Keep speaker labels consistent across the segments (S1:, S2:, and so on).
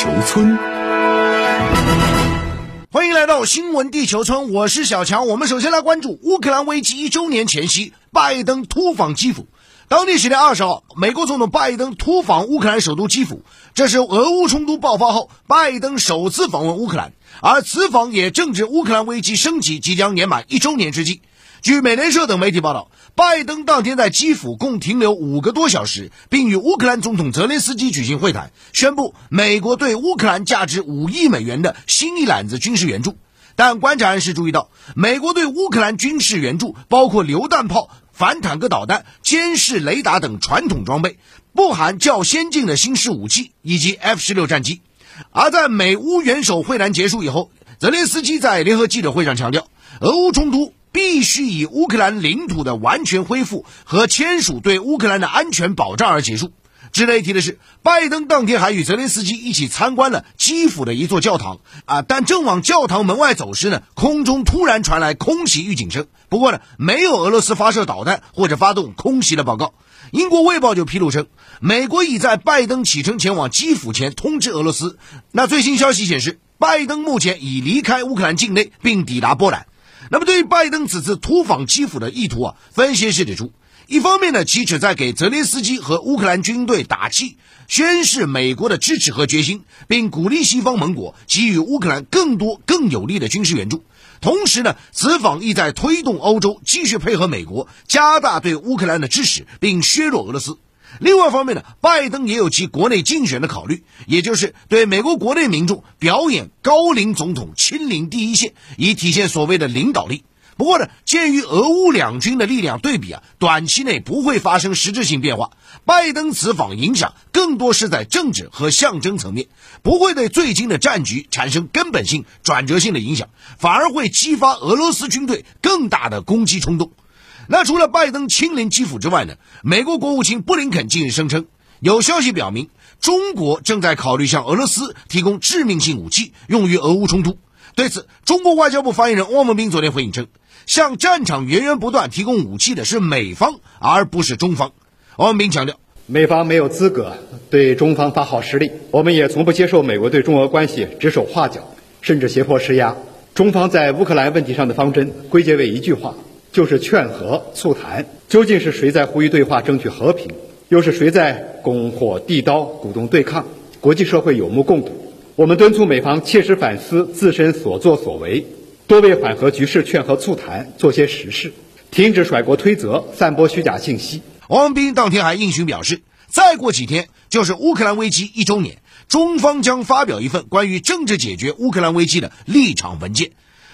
S1: 球村，
S2: 欢迎来到新闻地球村，我是小强。我们首先来关注乌克兰危机一周年前夕，拜登突访基辅。当地时间二十号，美国总统拜登突访乌克兰首都基辅，这是俄乌冲突爆发后拜登首次访问乌克兰，而此访也正值乌克兰危机升级即将年满一周年之际。据美联社等媒体报道，拜登当天在基辅共停留五个多小时，并与乌克兰总统泽连斯基举行会谈，宣布美国对乌克兰价值五亿美元的新一揽子军事援助。但观察人士注意到，美国对乌克兰军事援助包括榴弹炮、反坦克导弹、监视雷达等传统装备，不含较先进的新式武器以及 F 十六战机。而在美乌元首会谈结束以后，泽连斯基在联合记者会上强调，俄乌冲突。必须以乌克兰领土的完全恢复和签署对乌克兰的安全保障而结束。值得一提的是，拜登当天还与泽连斯基一起参观了基辅的一座教堂啊，但正往教堂门外走时呢，空中突然传来空袭预警声。不过呢，没有俄罗斯发射导弹或者发动空袭的报告。英国卫报就披露称，美国已在拜登启程前往基辅前通知俄罗斯。那最新消息显示，拜登目前已离开乌克兰境内，并抵达波兰。那么，对于拜登此次突访基辅的意图啊，分析师指出，一方面呢，其旨在给泽连斯基和乌克兰军队打气，宣示美国的支持和决心，并鼓励西方盟国给予乌克兰更多更有力的军事援助。同时呢，此访意在推动欧洲继续配合美国，加大对乌克兰的支持，并削弱俄罗斯。另外一方面呢，拜登也有其国内竞选的考虑，也就是对美国国内民众表演高龄总统亲临第一线，以体现所谓的领导力。不过呢，鉴于俄乌两军的力量对比啊，短期内不会发生实质性变化。拜登此访影响更多是在政治和象征层面，不会对最近的战局产生根本性、转折性的影响，反而会激发俄罗斯军队更大的攻击冲动。那除了拜登亲临基辅之外呢？美国国务卿布林肯近日声称，有消息表明，中国正在考虑向俄罗斯提供致命性武器，用于俄乌冲突。对此，中国外交部发言人汪文斌昨天回应称，向战场源源不断提供武器的是美方，而不是中方。王文斌强调，
S3: 美方没有资格对中方发号施令，我们也从不接受美国对中俄关系指手画脚，甚至胁迫施压。中方在乌克兰问题上的方针归结为一句话。就是劝和促谈，究竟是谁在呼吁对话、争取和平，又是谁在拱火递刀、鼓动对抗？国际社会有目共睹。我们敦促美方切实反思自身所作所为，多为缓和局势、劝和促谈做些实事，停止甩锅推责、散播虚假信息。
S2: 王文斌当天还应询表示，再过几天就是乌克兰危机一周年，中方将发表一份关于政治解决乌克兰危机的立场文件。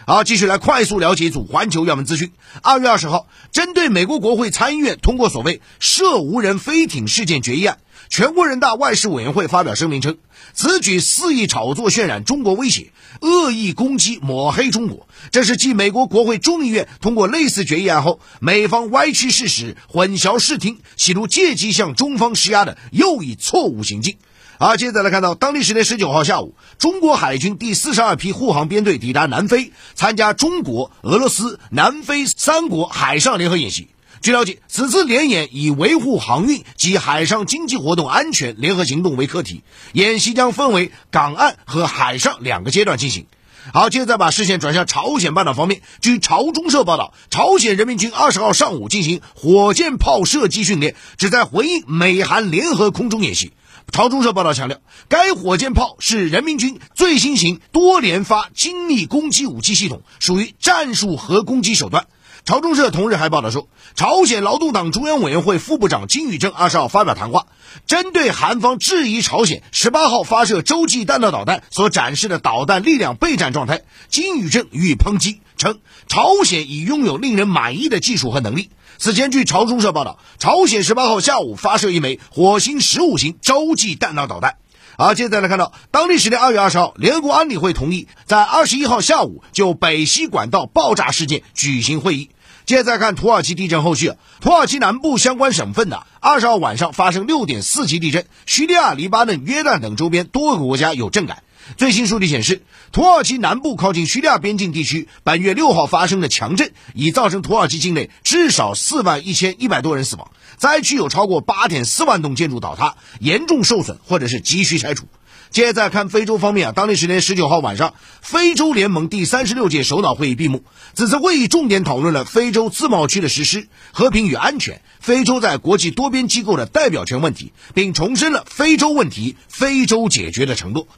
S2: 好，继续来快速了解一组环球要闻资讯。二月二十号，针对美国国会参议院通过所谓涉无人飞艇事件决议案，全国人大外事委员会发表声明称，此举肆意炒作、渲染中国威胁，恶意攻击、抹黑中国。这是继美国国会众议院通过类似决议案后，美方歪曲事实、混淆视听，企图借机向中方施压的又一错误行径。而接着来看到，当地时间十九号下午，中国海军第四十二批护航编队抵达南非，参加中国、俄罗斯、南非三国海上联合演习。据了解，此次联演以维护航运及海上经济活动安全联合行动为课题，演习将分为港岸和海上两个阶段进行。好，接着再把视线转向朝鲜半岛方面。据朝中社报道，朝鲜人民军二十号上午进行火箭炮射击训练，旨在回应美韩联合空中演习。朝中社报道强调，该火箭炮是人民军最新型多连发精密攻击武器系统，属于战术核攻击手段。朝中社同日还报道说，朝鲜劳动党中央委员会副部长金宇正二十号发表谈话，针对韩方质疑朝鲜十八号发射洲际弹道导弹所展示的导弹力量备战状态，金宇正予以抨击，称朝鲜已拥有令人满意的技术和能力。此前，据朝中社报道，朝鲜十八号下午发射一枚火星十五型洲际弹道导弹。而接着来看到，当地时间二月二十号，联合国安理会同意在二十一号下午就北溪管道爆炸事件举行会议。接着再看土耳其地震后续，土耳其南部相关省份的二十号晚上发生六点四级地震，叙利亚、黎巴嫩、约旦等周边多个国家有震感。最新数据显示，土耳其南部靠近叙利亚边境地区，本月六号发生的强震已造成土耳其境内至少四万一千一百多人死亡，灾区有超过八点四万栋建筑倒塌，严重受损或者是急需拆除。接着再看非洲方面啊，当地时间十九号晚上，非洲联盟第三十六届首脑会议闭幕。此次会议重点讨论了非洲自贸区的实施、和平与安全、非洲在国际多边机构的代表权问题，并重申了非洲问题非洲解决的承诺。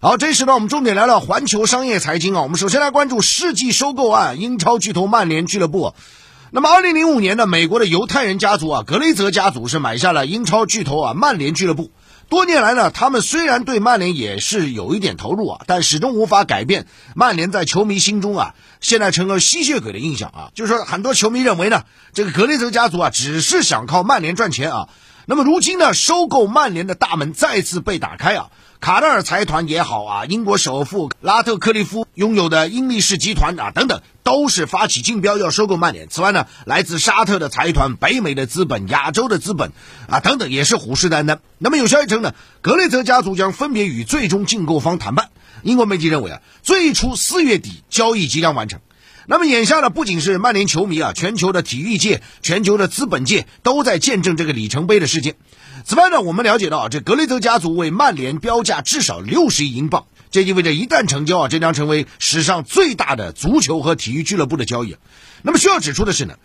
S2: 好，这时呢，我们重点聊聊环球商业财经啊。我们首先来关注世纪收购案，英超巨头曼联俱乐部。那么，二零零五年呢，美国的犹太人家族啊，格雷泽家族是买下了英超巨头啊曼联俱乐部。多年来呢，他们虽然对曼联也是有一点投入啊，但始终无法改变曼联在球迷心中啊，现在成了吸血鬼的印象啊。就是说，很多球迷认为呢，这个格雷泽家族啊，只是想靠曼联赚钱啊。那么如今呢，收购曼联的大门再次被打开啊。卡塔尔财团也好啊，英国首富拉特克利夫拥有的英力士集团啊等等，都是发起竞标要收购曼联。此外呢，来自沙特的财团、北美的资本、亚洲的资本啊等等，也是虎视眈眈。那么有消息称呢，格雷泽家族将分别与最终竞购方谈判。英国媒体认为啊，最初四月底交易即将完成。那么眼下呢，不仅是曼联球迷啊，全球的体育界、全球的资本界都在见证这个里程碑的事件。此外呢，我们了解到啊，这格雷泽家族为曼联标价至少六十亿英镑，这意味着一旦成交啊，这将成为史上最大的足球和体育俱乐部的交易。那么需要指出的是呢，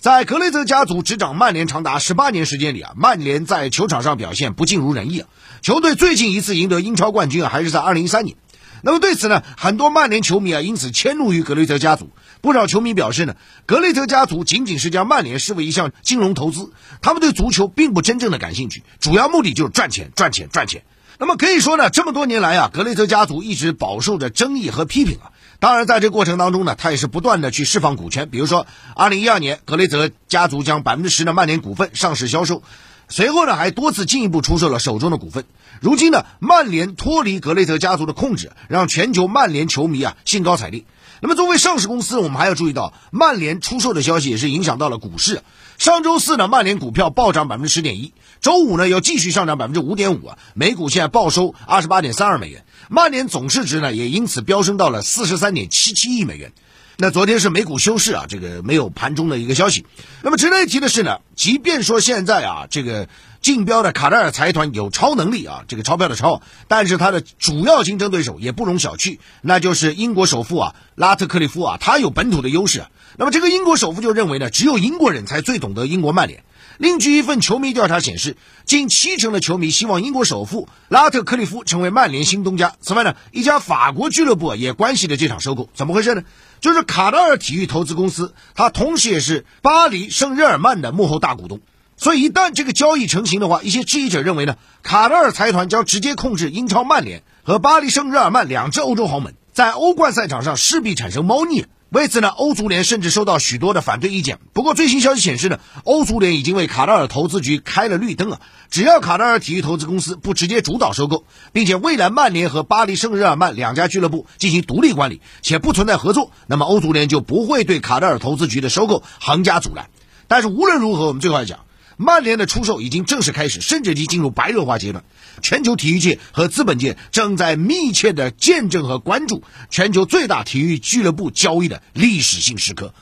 S2: 在格雷泽家族执掌曼联长达十八年时间里啊，曼联在球场上表现不尽如人意啊。球队最近一次赢得英超冠军啊，还是在二零一三年。那么对此呢，很多曼联球迷啊，因此迁怒于格雷泽家族。不少球迷表示呢，格雷泽家族仅仅是将曼联视为一项金融投资，他们对足球并不真正的感兴趣，主要目的就是赚钱、赚钱、赚钱。那么可以说呢，这么多年来啊，格雷泽家族一直饱受着争议和批评啊。当然，在这过程当中呢，他也是不断的去释放股权，比如说，二零一二年，格雷泽家族将百分之十的曼联股份上市销售。随后呢，还多次进一步出售了手中的股份。如今呢，曼联脱离格雷泽家族的控制，让全球曼联球迷啊兴高采烈。那么，作为上市公司，我们还要注意到，曼联出售的消息也是影响到了股市。上周四呢，曼联股票暴涨百分之十点一；周五呢，又继续上涨百分之五点五啊，每股现在报收二十八点三二美元。曼联总市值呢，也因此飙升到了四十三点七七亿美元。那昨天是美股休市啊，这个没有盘中的一个消息。那么值得一提的是呢，即便说现在啊，这个竞标的卡塔尔财团有超能力啊，这个钞票的钞，但是它的主要竞争对手也不容小觑，那就是英国首富啊，拉特克利夫啊，他有本土的优势。那么这个英国首富就认为呢，只有英国人才最懂得英国曼联。另据一份球迷调查显示，近七成的球迷希望英国首富拉特克利夫成为曼联新东家。此外呢，一家法国俱乐部也关系着这场收购。怎么回事呢？就是卡塔尔体育投资公司，它同时也是巴黎圣日耳曼的幕后大股东。所以一旦这个交易成型的话，一些质疑者认为呢，卡塔尔财团将直接控制英超曼联和巴黎圣日耳曼两支欧洲豪门，在欧冠赛场上势必产生猫腻。为此呢，欧足联甚至收到许多的反对意见。不过最新消息显示呢，欧足联已经为卡塔尔投资局开了绿灯啊！只要卡塔尔体育投资公司不直接主导收购，并且未来曼联和巴黎圣日耳曼两家俱乐部进行独立管理，且不存在合作，那么欧足联就不会对卡塔尔投资局的收购横加阻拦。但是无论如何，我们最后要讲。曼联的出售已经正式开始，甚至已经进入白热化阶段。全球体育界和资本界正在密切的见证和关注全球最大体育俱乐部交易的历史性时刻。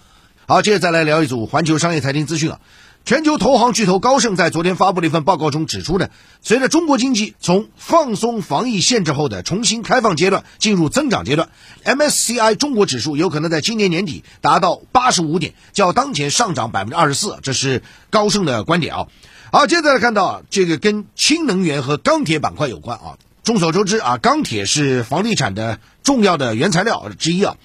S2: 好，接着再来聊一组环球商业财经资讯啊。全球投行巨头高盛在昨天发布了一份报告中指出呢，随着中国经济从放松防疫限制后的重新开放阶段进入增长阶段，MSCI 中国指数有可能在今年年底达到八十五点，较当前上涨百分之二十四。这是高盛的观点啊。好，接着来看到这个跟氢能源和钢铁板块有关啊。众所周知啊，钢铁是房地产的重要的原材料之一啊。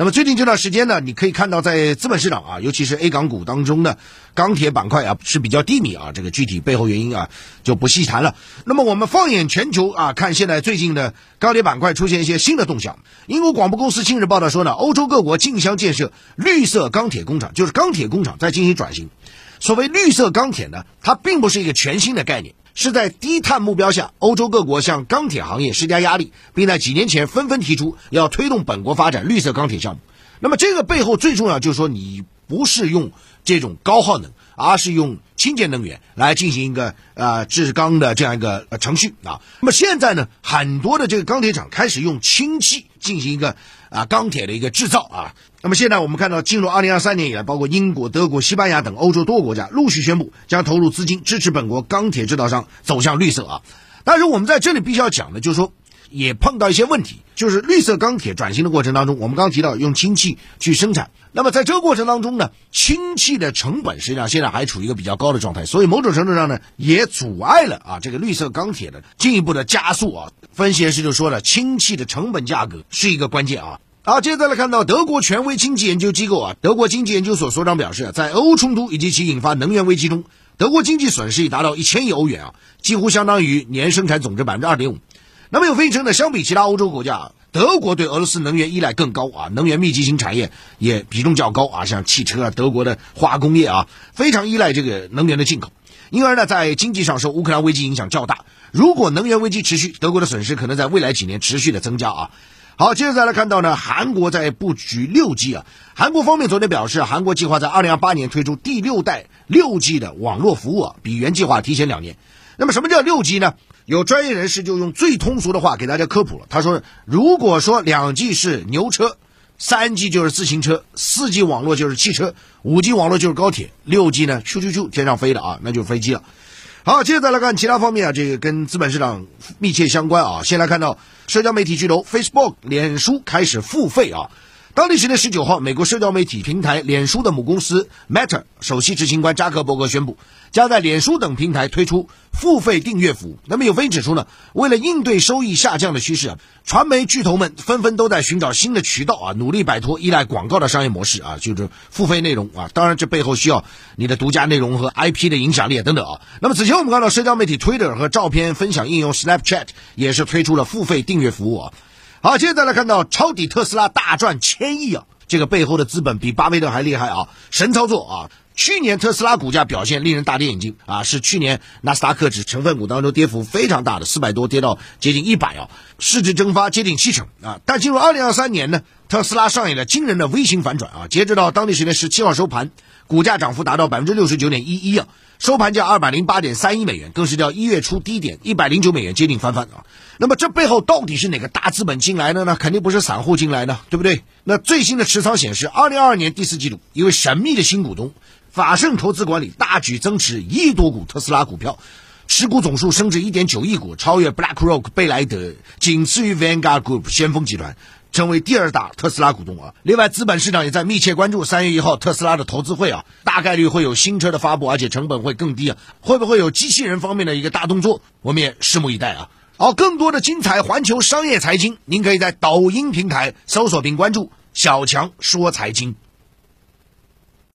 S2: 那么最近这段时间呢，你可以看到在资本市场啊，尤其是 A 港股当中呢，钢铁板块啊是比较低迷啊。这个具体背后原因啊就不细谈了。那么我们放眼全球啊，看现在最近的钢铁板块出现一些新的动向。英国广播公司近日报道说呢，欧洲各国竞相建设绿色钢铁工厂，就是钢铁工厂在进行转型。所谓绿色钢铁呢，它并不是一个全新的概念。是在低碳目标下，欧洲各国向钢铁行业施加压力，并在几年前纷纷提出要推动本国发展绿色钢铁项目。那么，这个背后最重要就是说，你不是用这种高耗能，而是用清洁能源来进行一个呃制钢的这样一个程序啊。那么现在呢，很多的这个钢铁厂开始用氢气进行一个啊钢铁的一个制造啊。那么现在我们看到，进入二零二三年以来，包括英国、德国、西班牙等欧洲多个国家陆续宣布将投入资金支持本国钢铁制造商走向绿色啊。但是我们在这里必须要讲的，就是说也碰到一些问题，就是绿色钢铁转型的过程当中，我们刚提到用氢气去生产，那么在这个过程当中呢，氢气的成本实际上现在还处于一个比较高的状态，所以某种程度上呢，也阻碍了啊这个绿色钢铁的进一步的加速啊。分析师就说了，氢气的成本价格是一个关键啊。好，接着来看到德国权威经济研究机构啊，德国经济研究所所长表示，在俄乌冲突以及其引发能源危机中，德国经济损失已达到一千亿欧元啊，几乎相当于年生产总值百分之二点五。那么有分析称呢，相比其他欧洲国家，德国对俄罗斯能源依赖更高啊，能源密集型产业也比重较高啊，像汽车啊，德国的化工业啊，非常依赖这个能源的进口，因而呢，在经济上受乌克兰危机影响较大。如果能源危机持续，德国的损失可能在未来几年持续的增加啊。好，接着再来看到呢，韩国在布局六 G 啊。韩国方面昨天表示，韩国计划在二零二八年推出第六代六 G 的网络服务啊，比原计划提前两年。那么什么叫六 G 呢？有专业人士就用最通俗的话给大家科普了。他说，如果说两 G 是牛车，三 G 就是自行车，四 G 网络就是汽车，五 G 网络就是高铁，六 G 呢，咻咻咻天上飞的啊，那就是飞机了。好，接着再来看其他方面啊，这个跟资本市场密切相关啊。先来看到社交媒体巨头 Facebook 脸书开始付费啊。当地时间十九号，美国社交媒体平台脸书的母公司 Meta 首席执行官扎克伯格宣布，将在脸书等平台推出付费订阅服务。那么有分析指出呢，为了应对收益下降的趋势啊，传媒巨头们纷纷都在寻找新的渠道啊，努力摆脱依赖广告的商业模式啊，就是付费内容啊。当然，这背后需要你的独家内容和 IP 的影响力等等啊。那么此前我们看到社交媒体 Twitter 和照片分享应用 Snapchat 也是推出了付费订阅服务啊。好，现在来看到抄底特斯拉大赚千亿啊！这个背后的资本比巴菲特还厉害啊！神操作啊！去年特斯拉股价表现令人大跌眼镜啊，是去年纳斯达克指成分股当中跌幅非常大的，四百多跌到接近一百啊，市值蒸发接近七成啊。但进入二零二三年呢，特斯拉上演了惊人的 V 型反转啊！截止到当地时间十七号收盘，股价涨幅达到百分之六十九点一一啊。收盘价二百零八点三亿美元，更是较一月初低点一百零九美元接近翻番啊！那么这背后到底是哪个大资本进来的呢？肯定不是散户进来的，对不对？那最新的持仓显示，二零二二年第四季度，一位神秘的新股东法盛投资管理大举增持一亿多股特斯拉股票，持股总数升至一点九亿股，超越 BlackRock 贝莱德，仅次于 Vanguard Group 先锋集团。成为第二大特斯拉股东啊！另外，资本市场也在密切关注三月一号特斯拉的投资会啊，大概率会有新车的发布，而且成本会更低啊。会不会有机器人方面的一个大动作？我们也拭目以待啊！好，更多的精彩环球商业财经，您可以在抖音平台搜索并关注“小强说财经”。